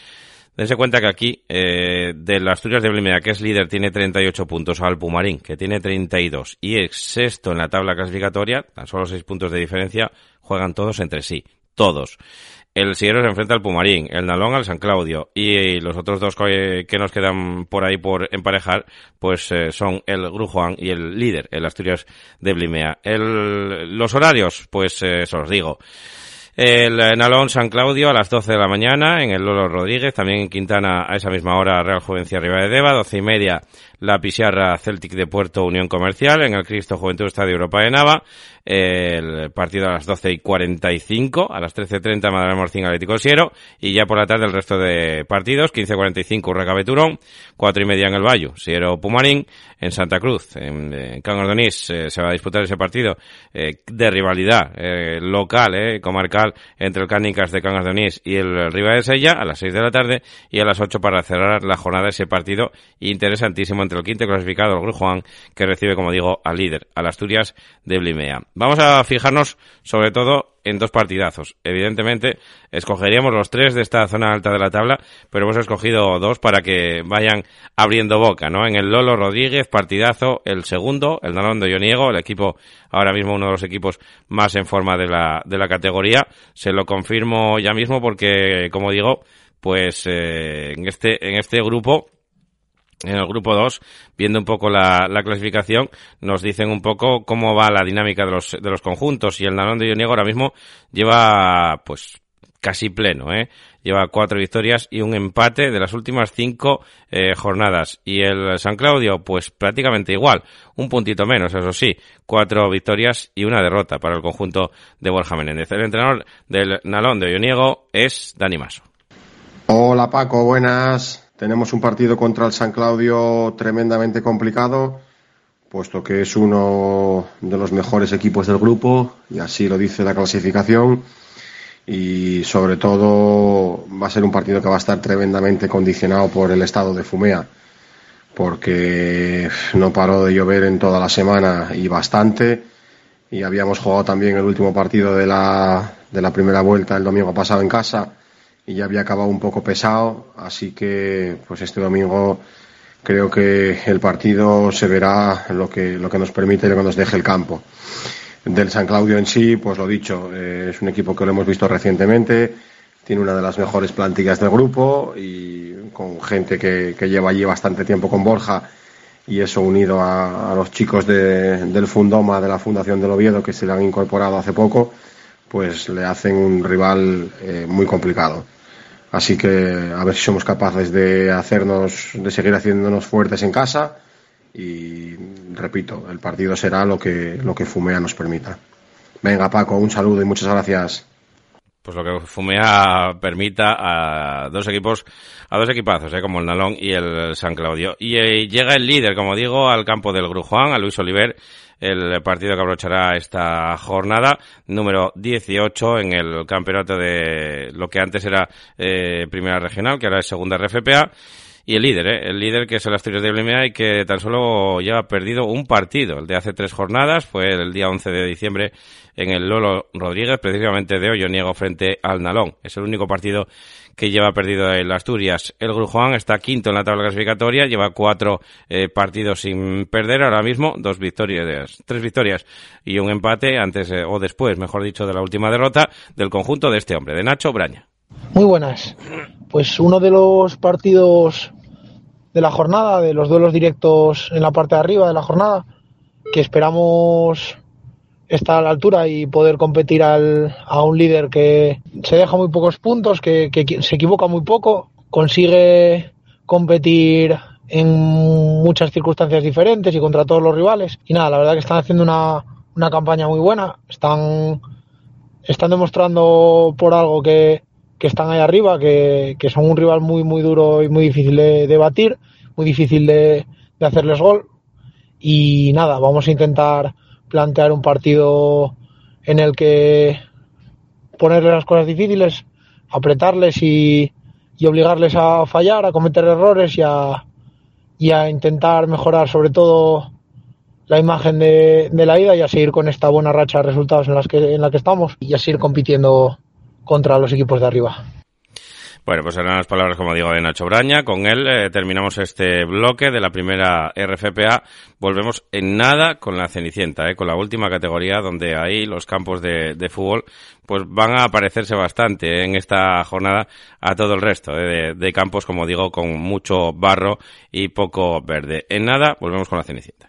Dense cuenta que aquí, eh, de las Asturias de Blimea, que es líder, tiene 38 puntos al Pumarín, que tiene 32, y es sexto en la tabla clasificatoria, tan solo 6 puntos de diferencia, juegan todos entre sí. Todos. El Sierra se enfrenta al Pumarín, el Nalón al San Claudio y los otros dos que, nos quedan por ahí por emparejar, pues eh, son el Grujuan y el líder, el Asturias de Blimea. El, los horarios, pues eh, os digo. El Nalón San Claudio a las 12 de la mañana, en el Lolo Rodríguez, también en Quintana a esa misma hora Real Juvencia Riva de Deva, 12 y media la Pisiarra Celtic de Puerto Unión Comercial, en el Cristo Juventud Estadio Europa de Nava, el partido a las 12 y 45, a las 13.30 Madrid Morcín Atlético Siero, y ya por la tarde el resto de partidos, 15.45 Urraca Beturón, 4 y media en el Bayo, Siero Pumarín, en Santa Cruz, en, en eh, se va a disputar ese partido eh, de rivalidad eh, local, eh, comarcal, entre el Cánicas de Cangas de y el Riva de Sella, a las 6 de la tarde, y a las 8 para cerrar la jornada ese partido interesantísimo entre el quinto clasificado, el Juan, que recibe, como digo, al líder, al Asturias de Blimea. Vamos a fijarnos sobre todo en dos partidazos. Evidentemente, escogeríamos los tres de esta zona alta de la tabla, pero hemos escogido dos para que vayan abriendo boca, ¿no? En el Lolo Rodríguez, partidazo, el segundo, el Nalondo Yoniego, el equipo, ahora mismo uno de los equipos más en forma de la, de la categoría. Se lo confirmo ya mismo porque, como digo, pues eh, en este, en este grupo en el grupo 2, viendo un poco la, clasificación, nos dicen un poco cómo va la dinámica de los, de los conjuntos y el Nalón de Ioniego ahora mismo lleva pues casi pleno, ¿eh? Lleva cuatro victorias y un empate de las últimas cinco eh, jornadas. Y el San Claudio, pues prácticamente igual, un puntito menos, eso sí, cuatro victorias y una derrota para el conjunto de Borja Menéndez. El entrenador del Nalón de Ioniego es Dani Maso.
Hola Paco, buenas. Tenemos un partido contra el San Claudio tremendamente complicado, puesto que es uno de los mejores equipos del grupo, y así lo dice la clasificación. Y sobre todo va a ser un partido que va a estar tremendamente condicionado por el estado de Fumea, porque no paró de llover en toda la semana y bastante. Y habíamos jugado también el último partido de la, de la primera vuelta el domingo pasado en casa y ya había acabado un poco pesado, así que pues este domingo creo que el partido se verá lo que, lo que nos permite y lo que nos deje el campo. Del San Claudio en sí, pues lo dicho, eh, es un equipo que lo hemos visto recientemente, tiene una de las mejores plantillas del grupo y con gente que, lleva allí bastante tiempo con Borja y eso unido a, los chicos del Fundoma de la Fundación del Oviedo que se le han incorporado hace poco, pues le hacen un rival eh, muy complicado. Así que a ver si somos capaces de hacernos, de seguir haciéndonos fuertes en casa y repito, el partido será lo que, lo que Fumea nos permita. Venga Paco, un saludo y muchas gracias.
Pues lo que Fumea permita a dos equipos, a dos equipazos, ¿eh? como el Nalón y el San Claudio. Y eh, llega el líder, como digo, al campo del Grujuan, a Luis Oliver, el partido que abrochará esta jornada, número 18 en el campeonato de lo que antes era eh, Primera Regional, que ahora es Segunda RFPA. Y el líder, ¿eh? el líder que es el Asturias de Blimea y que tan solo ya ha perdido un partido, el de hace tres jornadas, fue el día 11 de diciembre en el Lolo Rodríguez, precisamente de hoy, yo niego frente al Nalón. Es el único partido que lleva perdido el Asturias. El Grujuan está quinto en la tabla clasificatoria, lleva cuatro eh, partidos sin perder ahora mismo, dos victorias, tres victorias y un empate antes eh, o después, mejor dicho, de la última derrota del conjunto de este hombre, de Nacho Braña.
Muy buenas. Pues uno de los partidos de la jornada, de los duelos directos en la parte de arriba de la jornada, que esperamos estar a la altura y poder competir al, a un líder que se deja muy pocos puntos, que, se equivoca muy poco, consigue competir en muchas circunstancias diferentes y contra todos los rivales. Y nada, la verdad que están haciendo una, una campaña muy buena, están, están demostrando por algo que, que están ahí arriba, que, que, son un rival muy, muy duro y muy difícil de, de batir, muy difícil de, de hacerles gol. Y nada, vamos a intentar plantear un partido en el que ponerle las cosas difíciles, apretarles y, obligarles a fallar, a cometer errores y a, y a intentar mejorar sobre todo la imagen de, de, la ida y a seguir con esta buena racha de resultados en, las que, en la que estamos y a seguir compitiendo contra los equipos de arriba.
Bueno, pues eran las palabras, como digo, de Nacho Braña. Con él eh, terminamos este bloque de la primera RFPA. Volvemos en nada con la Cenicienta, eh, con la última categoría, donde ahí los campos de, fútbol pues van a parecerse bastante eh, en esta jornada a todo el resto eh, de campos, como digo, con mucho barro y poco verde. En nada, volvemos con la Cenicienta.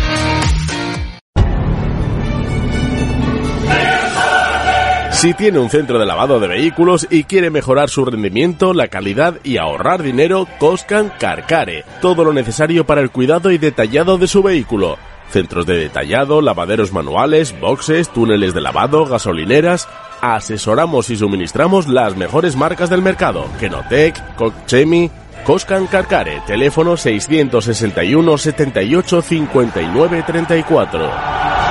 Si tiene un centro de lavado de vehículos y quiere mejorar su rendimiento, la calidad y ahorrar dinero, Coscan Carcare. Todo lo necesario para el cuidado y detallado de su vehículo. Centros de detallado, lavaderos manuales, boxes, túneles de lavado, gasolineras. Asesoramos y suministramos las mejores marcas del mercado. Kenotec, Cochemi, Coscan Carcare. Teléfono 661 78 59 34.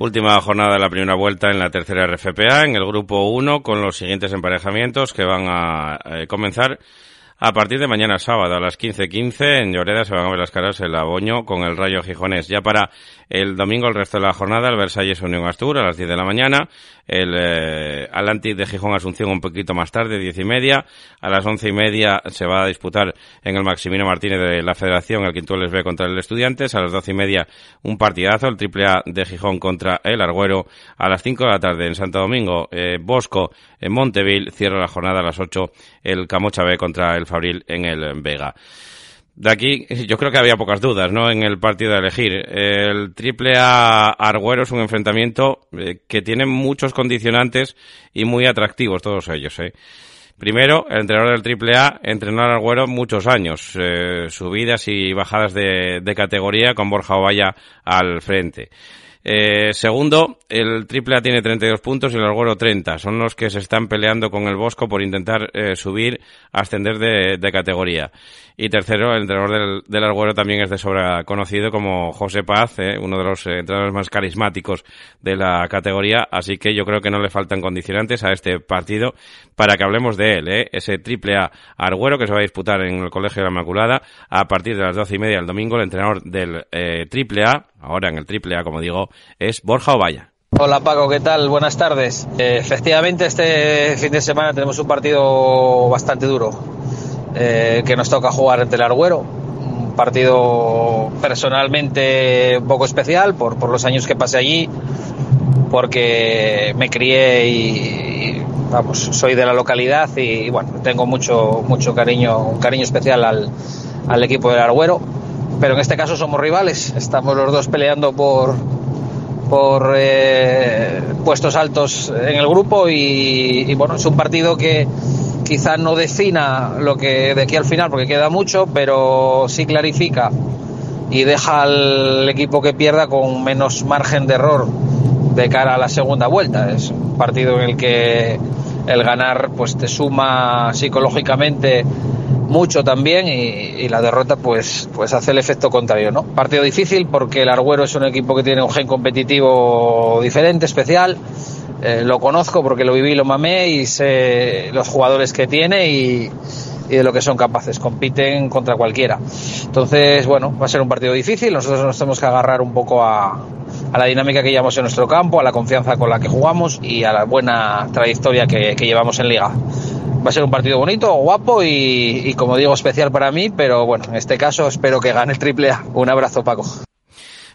Última jornada de la primera vuelta en la tercera RFPA, en el grupo 1, con los siguientes emparejamientos que van a eh, comenzar a partir de mañana sábado a las 15.15 en Lloreda se van a ver las caras el Aboño con el Rayo Gijonés. Ya para el domingo, el resto de la jornada, el Versalles Unión Astur a las 10 de la mañana, el eh, Atlantic de Gijón Asunción un poquito más tarde, 10 y media. A las once y media se va a disputar en el Maximino Martínez de la Federación el Quintueles B contra el Estudiantes. A las doce y media un partidazo, el Triple A de Gijón contra el Argüero. A las 5 de la tarde en Santo Domingo, eh, Bosco en Monteville. Cierra la jornada a las 8 el Camocha B contra el Fabril en el Vega. De aquí, yo creo que había pocas dudas, ¿no? En el partido de elegir. El triple A Argüero es un enfrentamiento eh, que tiene muchos condicionantes y muy atractivos todos ellos, ¿eh? Primero, el entrenador del triple A entrenó al Argüero muchos años, eh, subidas y bajadas de, de categoría con Borja Ovalla al frente. Eh, segundo, el AAA tiene 32 puntos y el Arguero 30. Son los que se están peleando con el Bosco por intentar eh, subir, ascender de, categoría. Y tercero, el entrenador del, del Arguero también es de sobra conocido como José Paz, eh, uno de los entrenadores más carismáticos de la categoría. Así que yo creo que no le faltan condicionantes a este partido para que hablemos de él, ¿eh? ese AAA Arguero que se va a disputar en el Colegio de la Inmaculada a partir de las doce y media del domingo. El entrenador del eh, AAA, ahora en el AAA, como digo, es Borja Ovalla.
Hola Paco, ¿qué tal? Buenas tardes. Eh, efectivamente, este fin de semana tenemos un partido bastante duro eh, que nos toca jugar ante el Argüero. Un partido personalmente un poco especial por, por los años que pasé allí, porque me crié y, y vamos, soy de la localidad y, y, bueno, tengo mucho, mucho cariño, un cariño especial al, al equipo del Argüero. Pero en este caso somos rivales, estamos los dos peleando por, por eh, puestos altos en el grupo y, y, bueno, es un partido que quizá no defina lo que de aquí al final porque queda mucho, pero sí clarifica y deja al equipo que pierda con menos margen de error de cara a la segunda vuelta. Es un partido en el que el ganar pues te suma psicológicamente mucho también y, la derrota pues pues hace el efecto contrario, ¿no? Partido difícil porque el Arguero es un equipo que tiene un gen competitivo diferente, especial. Eh, lo conozco porque lo viví, lo mamé y sé los jugadores que tiene y, y de lo que son capaces. Compiten contra cualquiera. Entonces, bueno, va a ser un partido difícil. Nosotros nos tenemos que agarrar un poco a, a la dinámica que llevamos en nuestro campo, a la confianza con la que jugamos y a la buena trayectoria que, que llevamos en liga. Va a ser un partido bonito, guapo y, y, como digo, especial para mí, pero bueno, en este caso espero que gane el triple A. Un abrazo, Paco.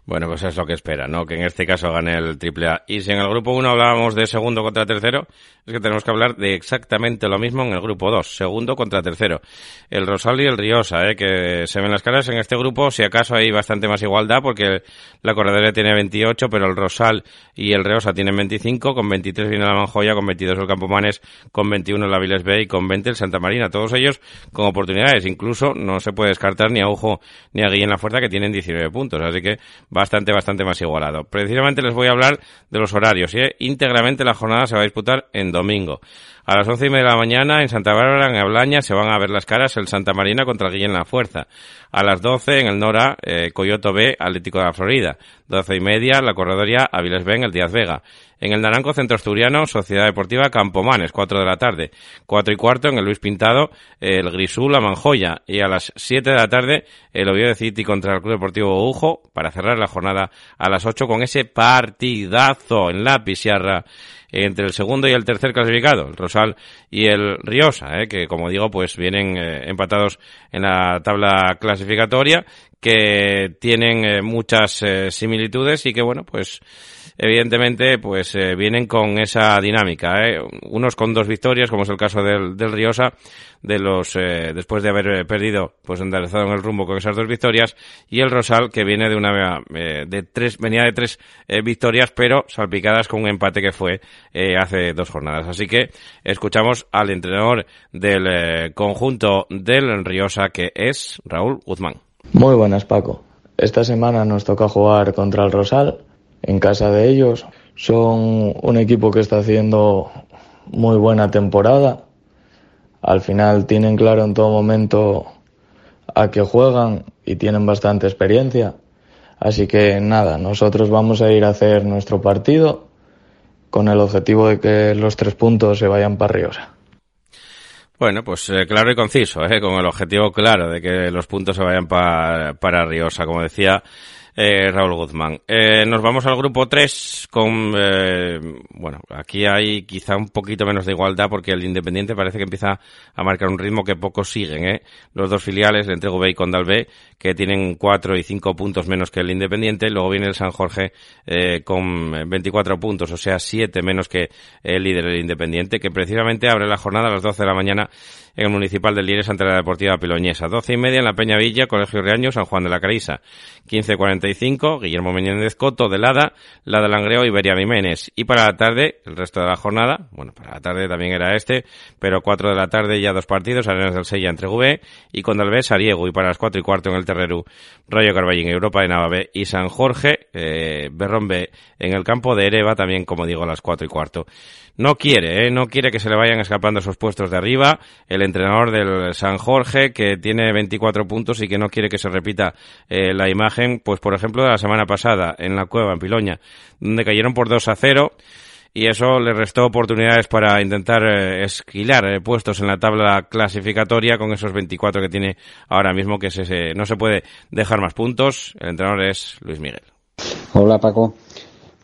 Bueno, pues es lo que espera, ¿no? Que en este caso gane el triple A. Y si en el grupo 1 hablábamos de segundo contra tercero, es que tenemos que hablar de exactamente lo mismo en el grupo 2, segundo contra tercero. El Rosal y el Riosa, ¿eh? que se ven las caras en este grupo, si acaso hay bastante más igualdad, porque la Corredera tiene 28, pero el Rosal y el Riosa tienen 25, con 23 viene la Manjoya, con 22 el Campomanes, con 21 la Viles Bay y con 20 el Santa Marina. Todos ellos con oportunidades. Incluso no se puede descartar ni a Ujo ni a Guillén La Fuerza, que tienen 19 puntos. Así que bastante, bastante más igualado. Precisamente les voy a hablar de los horarios. ¿eh? Íntegramente la jornada se va a disputar en domingo. A las once y media de la mañana en Santa Bárbara, en Ablaña, se van a ver las caras el Santa Marina contra el Guillén La Fuerza. A las doce en el Nora, eh, Coyoto B, Atlético de la Florida. Doce y media, la corredoria Aviles B en el Díaz Vega. En el Naranco Centro Asturiano, Sociedad Deportiva Campomanes, cuatro de la tarde. Cuatro y cuarto en el Luis Pintado, el Grisú, la Manjoya. Y a las siete de la tarde, el Oviedo de City contra el Club Deportivo Ujo, para cerrar la jornada a las ocho con ese partidazo en la Pisiarra entre el segundo y el tercer clasificado, el Rosal y el Riosa, ¿eh? que como digo, pues vienen eh, empatados en la tabla clasificatoria, que tienen eh, muchas eh, similitudes y que bueno, pues evidentemente pues eh, vienen con esa dinámica ¿eh? unos con dos victorias como es el caso del, del Riosa de los eh, después de haber perdido pues enderezado en el rumbo con esas dos victorias y el Rosal que viene de una eh, de tres venía de tres eh, victorias pero salpicadas con un empate que fue eh, hace dos jornadas así que escuchamos al entrenador del eh, conjunto del Riosa que es Raúl Guzmán
muy buenas Paco esta semana nos toca jugar contra el Rosal en casa de ellos. Son un equipo que está haciendo muy buena temporada. Al final tienen claro en todo momento a qué juegan y tienen bastante experiencia. Así que nada, nosotros vamos a ir a hacer nuestro partido con el objetivo de que los tres puntos se vayan para Riosa.
Bueno, pues eh, claro y conciso, ¿eh? con el objetivo claro de que los puntos se vayan pa, para Riosa, como decía eh, Raúl Guzmán. Eh, nos vamos al grupo 3 con, eh, bueno, aquí hay quizá un poquito menos de igualdad porque el Independiente parece que empieza a marcar un ritmo que pocos siguen, ¿eh? Los dos filiales, Entrego B y Condal B, que tienen 4 y 5 puntos menos que el Independiente. Luego viene el San Jorge eh, con 24 puntos, o sea, 7 menos que el líder, el Independiente, que precisamente abre la jornada a las 12 de la mañana en el Municipal del Lires ante la Deportiva Piloñesa. 12 y media en la Peña Villa, Colegio Reaño, San Juan de la Carisa. 15.45, Guillermo Menéndez Coto de Lada, Lada Langreo y Beria Jiménez. Y para la tarde, el resto de la jornada, bueno, para la tarde también era este, pero 4 de la tarde ya dos partidos, Arenas del Sella entre V y Condalbés Sariego. Y para las 4 y cuarto en el Terreru, Rayo Carballín, Europa de Navabe y San Jorge, eh, Berrón B en el campo de Ereva, también como digo a las 4 y cuarto no quiere, ¿eh? no quiere que se le vayan escapando esos puestos de arriba. El entrenador del San Jorge, que tiene 24 puntos y que no quiere que se repita eh, la imagen, pues por ejemplo, de la semana pasada en la cueva, en Piloña, donde cayeron por 2 a 0 y eso le restó oportunidades para intentar eh, esquilar eh, puestos en la tabla clasificatoria con esos 24 que tiene ahora mismo, que se, no se puede dejar más puntos. El entrenador es Luis Miguel.
Hola Paco.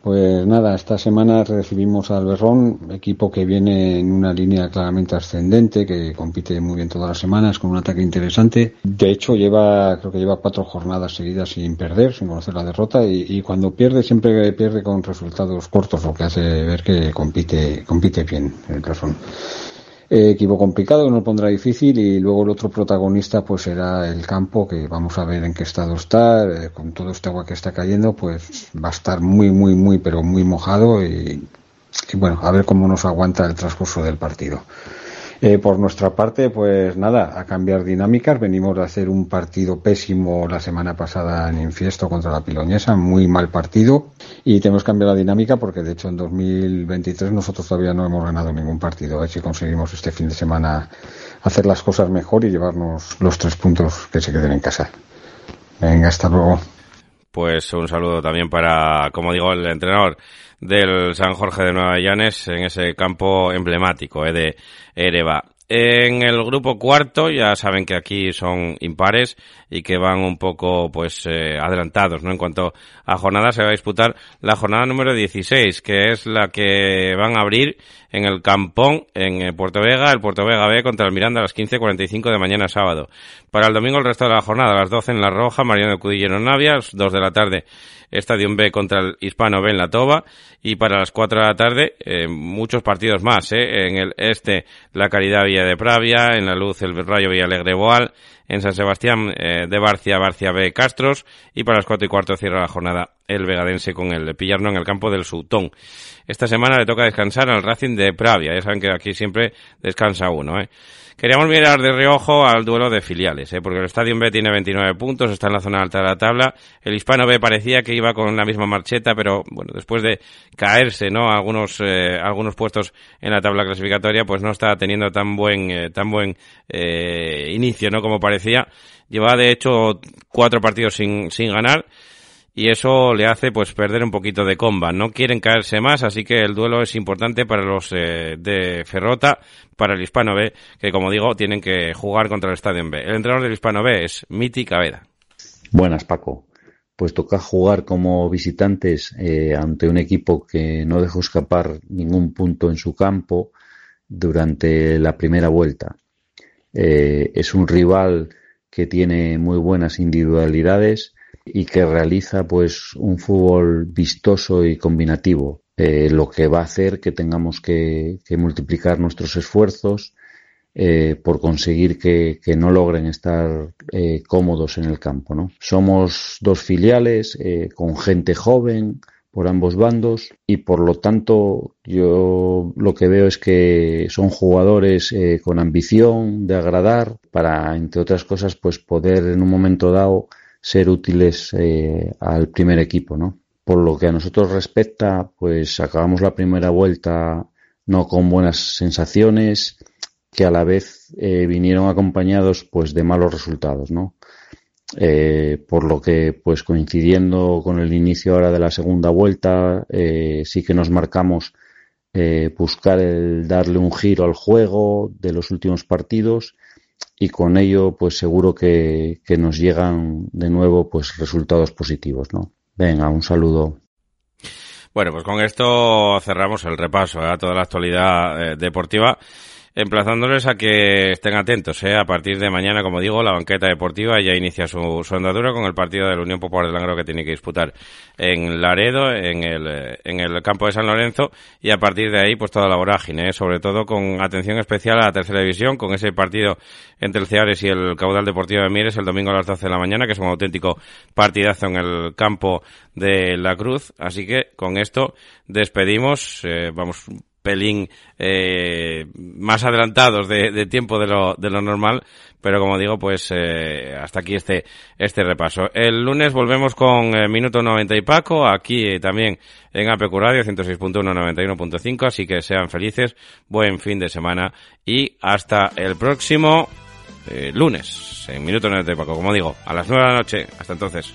Pues nada, esta semana recibimos al Berrón, equipo que viene en una línea claramente ascendente, que compite muy bien todas las semanas, con un ataque interesante. De hecho, lleva, creo que lleva cuatro jornadas seguidas sin perder, sin conocer la derrota, y, y cuando pierde, siempre pierde con resultados cortos, lo que hace ver que compite, compite bien el Berrón. Eh, equipo complicado, nos pondrá difícil y luego el otro protagonista pues será el campo que vamos a ver en qué estado está, eh, con todo este agua que está cayendo pues va a estar muy muy muy pero muy mojado y, y, bueno, a ver cómo nos aguanta el transcurso del partido. Eh, por nuestra parte, pues nada, a cambiar dinámicas. Venimos de hacer un partido pésimo la semana pasada en Infiesto contra la Piloñesa, muy mal partido. Y tenemos que cambiar la dinámica porque, de hecho, en 2023 nosotros todavía no hemos ganado ningún partido. A ver si conseguimos este fin de semana hacer las cosas mejor y llevarnos los tres puntos que se queden en casa. Venga, hasta luego.
Pues un saludo también para, como digo, el entrenador del San Jorge de Nueva Llanes en ese campo emblemático eh, de Ereba. En el grupo cuarto ya saben que aquí son impares y que van un poco pues eh, adelantados, ¿no? En cuanto a jornada se va a disputar la jornada número 16, que es la que van a abrir en el Campón en eh, Puerto Vega, el Puerto Vega B contra el Miranda a las 15.45 de mañana sábado. Para el domingo el resto de la jornada a las 12 en La Roja, Mariano Cudillero Navia, 2 de la tarde Estadio B contra el Hispano B en La Toba y para las 4 de la tarde eh, muchos partidos más, ¿eh? En el este la Caridad Villa de Pravia, en la Luz el Rayo Villalegre Boal, en San Sebastián eh, de Barcia, Barcia B Castros y para las 4 y cuarto cierra la jornada el Vegadense con el Pillarno en el campo del Sutón. Esta semana le toca descansar al Racing de Pravia, ya saben que aquí siempre descansa uno, ¿eh? Queríamos mirar de reojo al duelo de filiales, ¿eh? porque el Estadio B tiene 29 puntos, está en la zona alta de la tabla. El Hispano B parecía que iba con la misma marcheta, pero bueno, después de caerse, ¿no? Algunos, eh, algunos puestos en la tabla clasificatoria, pues no está teniendo tan buen, eh, tan buen eh, inicio, ¿no? Como parecía. Lleva de hecho cuatro partidos sin, sin ganar y eso le hace pues perder un poquito de comba. No quieren caerse más, así que el duelo es importante para los eh, de Ferrota, para el Hispano B, que como digo, tienen que jugar contra el Estadio B. El entrenador del Hispano B es Miti Cabeda.
Buenas, Paco. Pues toca jugar como visitantes eh, ante un equipo que no dejó escapar ningún punto en su campo durante la primera vuelta. Eh, es un rival que tiene muy buenas individualidades, y que realiza pues un fútbol vistoso y combinativo, eh, lo que va a hacer que tengamos que, multiplicar nuestros esfuerzos eh, por conseguir que, no logren estar eh, cómodos en el campo. ¿no? Somos dos filiales con gente joven por ambos bandos y por lo tanto yo lo que veo es que son jugadores con ambición de agradar para entre otras cosas pues poder en un momento dado ser útiles eh, al primer equipo, ¿no? Por lo que a nosotros respecta, pues acabamos la primera vuelta no con buenas sensaciones, que a la vez eh, vinieron acompañados pues de malos resultados, ¿no? Eh, por lo que pues coincidiendo con el inicio ahora de la segunda vuelta sí que nos marcamos buscar el darle un giro al juego de los últimos partidos y con ello pues seguro que, nos llegan de nuevo pues resultados positivos, ¿no? Venga, un saludo.
Bueno, pues con esto cerramos el repaso a toda la actualidad eh, deportiva emplazándoles a que estén atentos. ¿eh? A partir de mañana, como digo, la banqueta deportiva ya inicia su, su andadura con el partido de la Unión Popular de Langro que tiene que disputar en Laredo, en el, en el campo de San Lorenzo, y a partir de ahí, pues toda la vorágine, ¿eh? sobre todo con atención especial a la tercera división, con ese partido entre el Ceares y el Caudal Deportivo de Mieres el domingo a las 12 de la mañana, que es un auténtico partidazo en el campo de la Cruz. Así que con esto despedimos, eh, vamos pelín eh, más adelantados de, tiempo de lo, de lo normal, pero como digo, pues eh, hasta aquí este, este repaso. El lunes volvemos con eh, Minuto 90 y Paco, aquí también en APQ Radio 106.1, 91.5, así que sean felices, buen fin de semana y hasta el próximo lunes en Minuto 90 y Paco, como digo, a las 9 de la noche. Hasta entonces.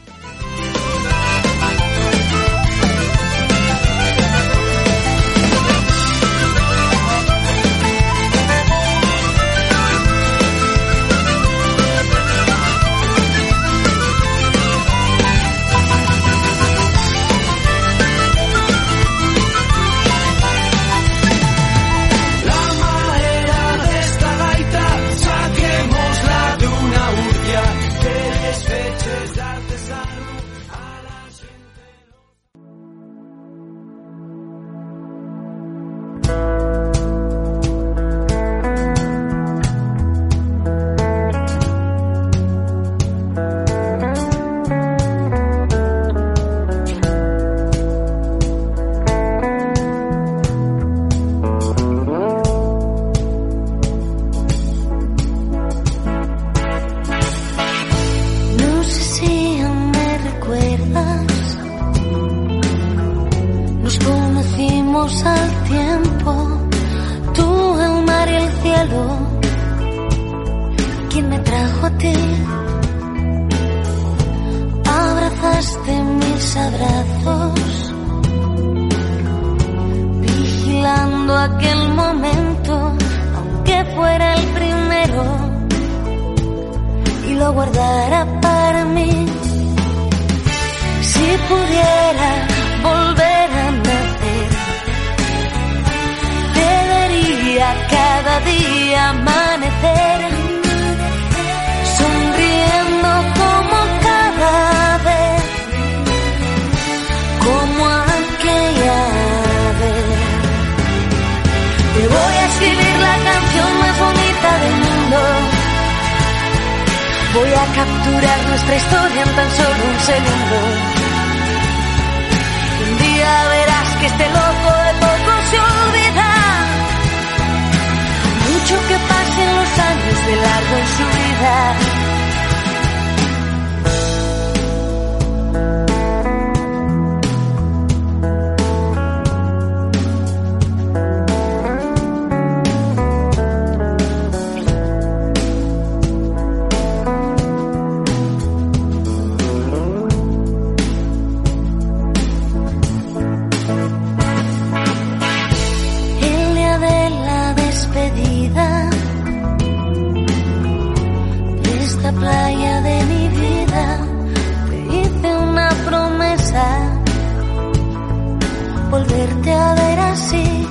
Así,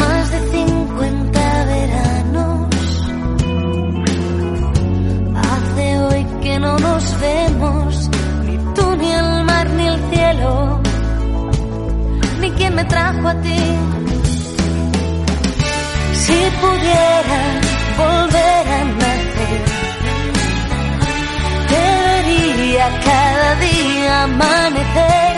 más de 50 veranos. Hace hoy que no nos vemos, ni tú ni el mar ni el cielo ni quien me trajo a ti. Si pudiera volver a nacer, te vería cada día amanecer,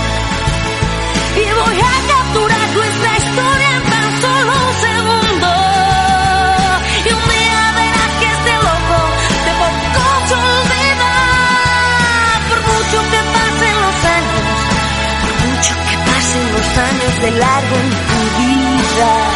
Años, de largo en tu vida.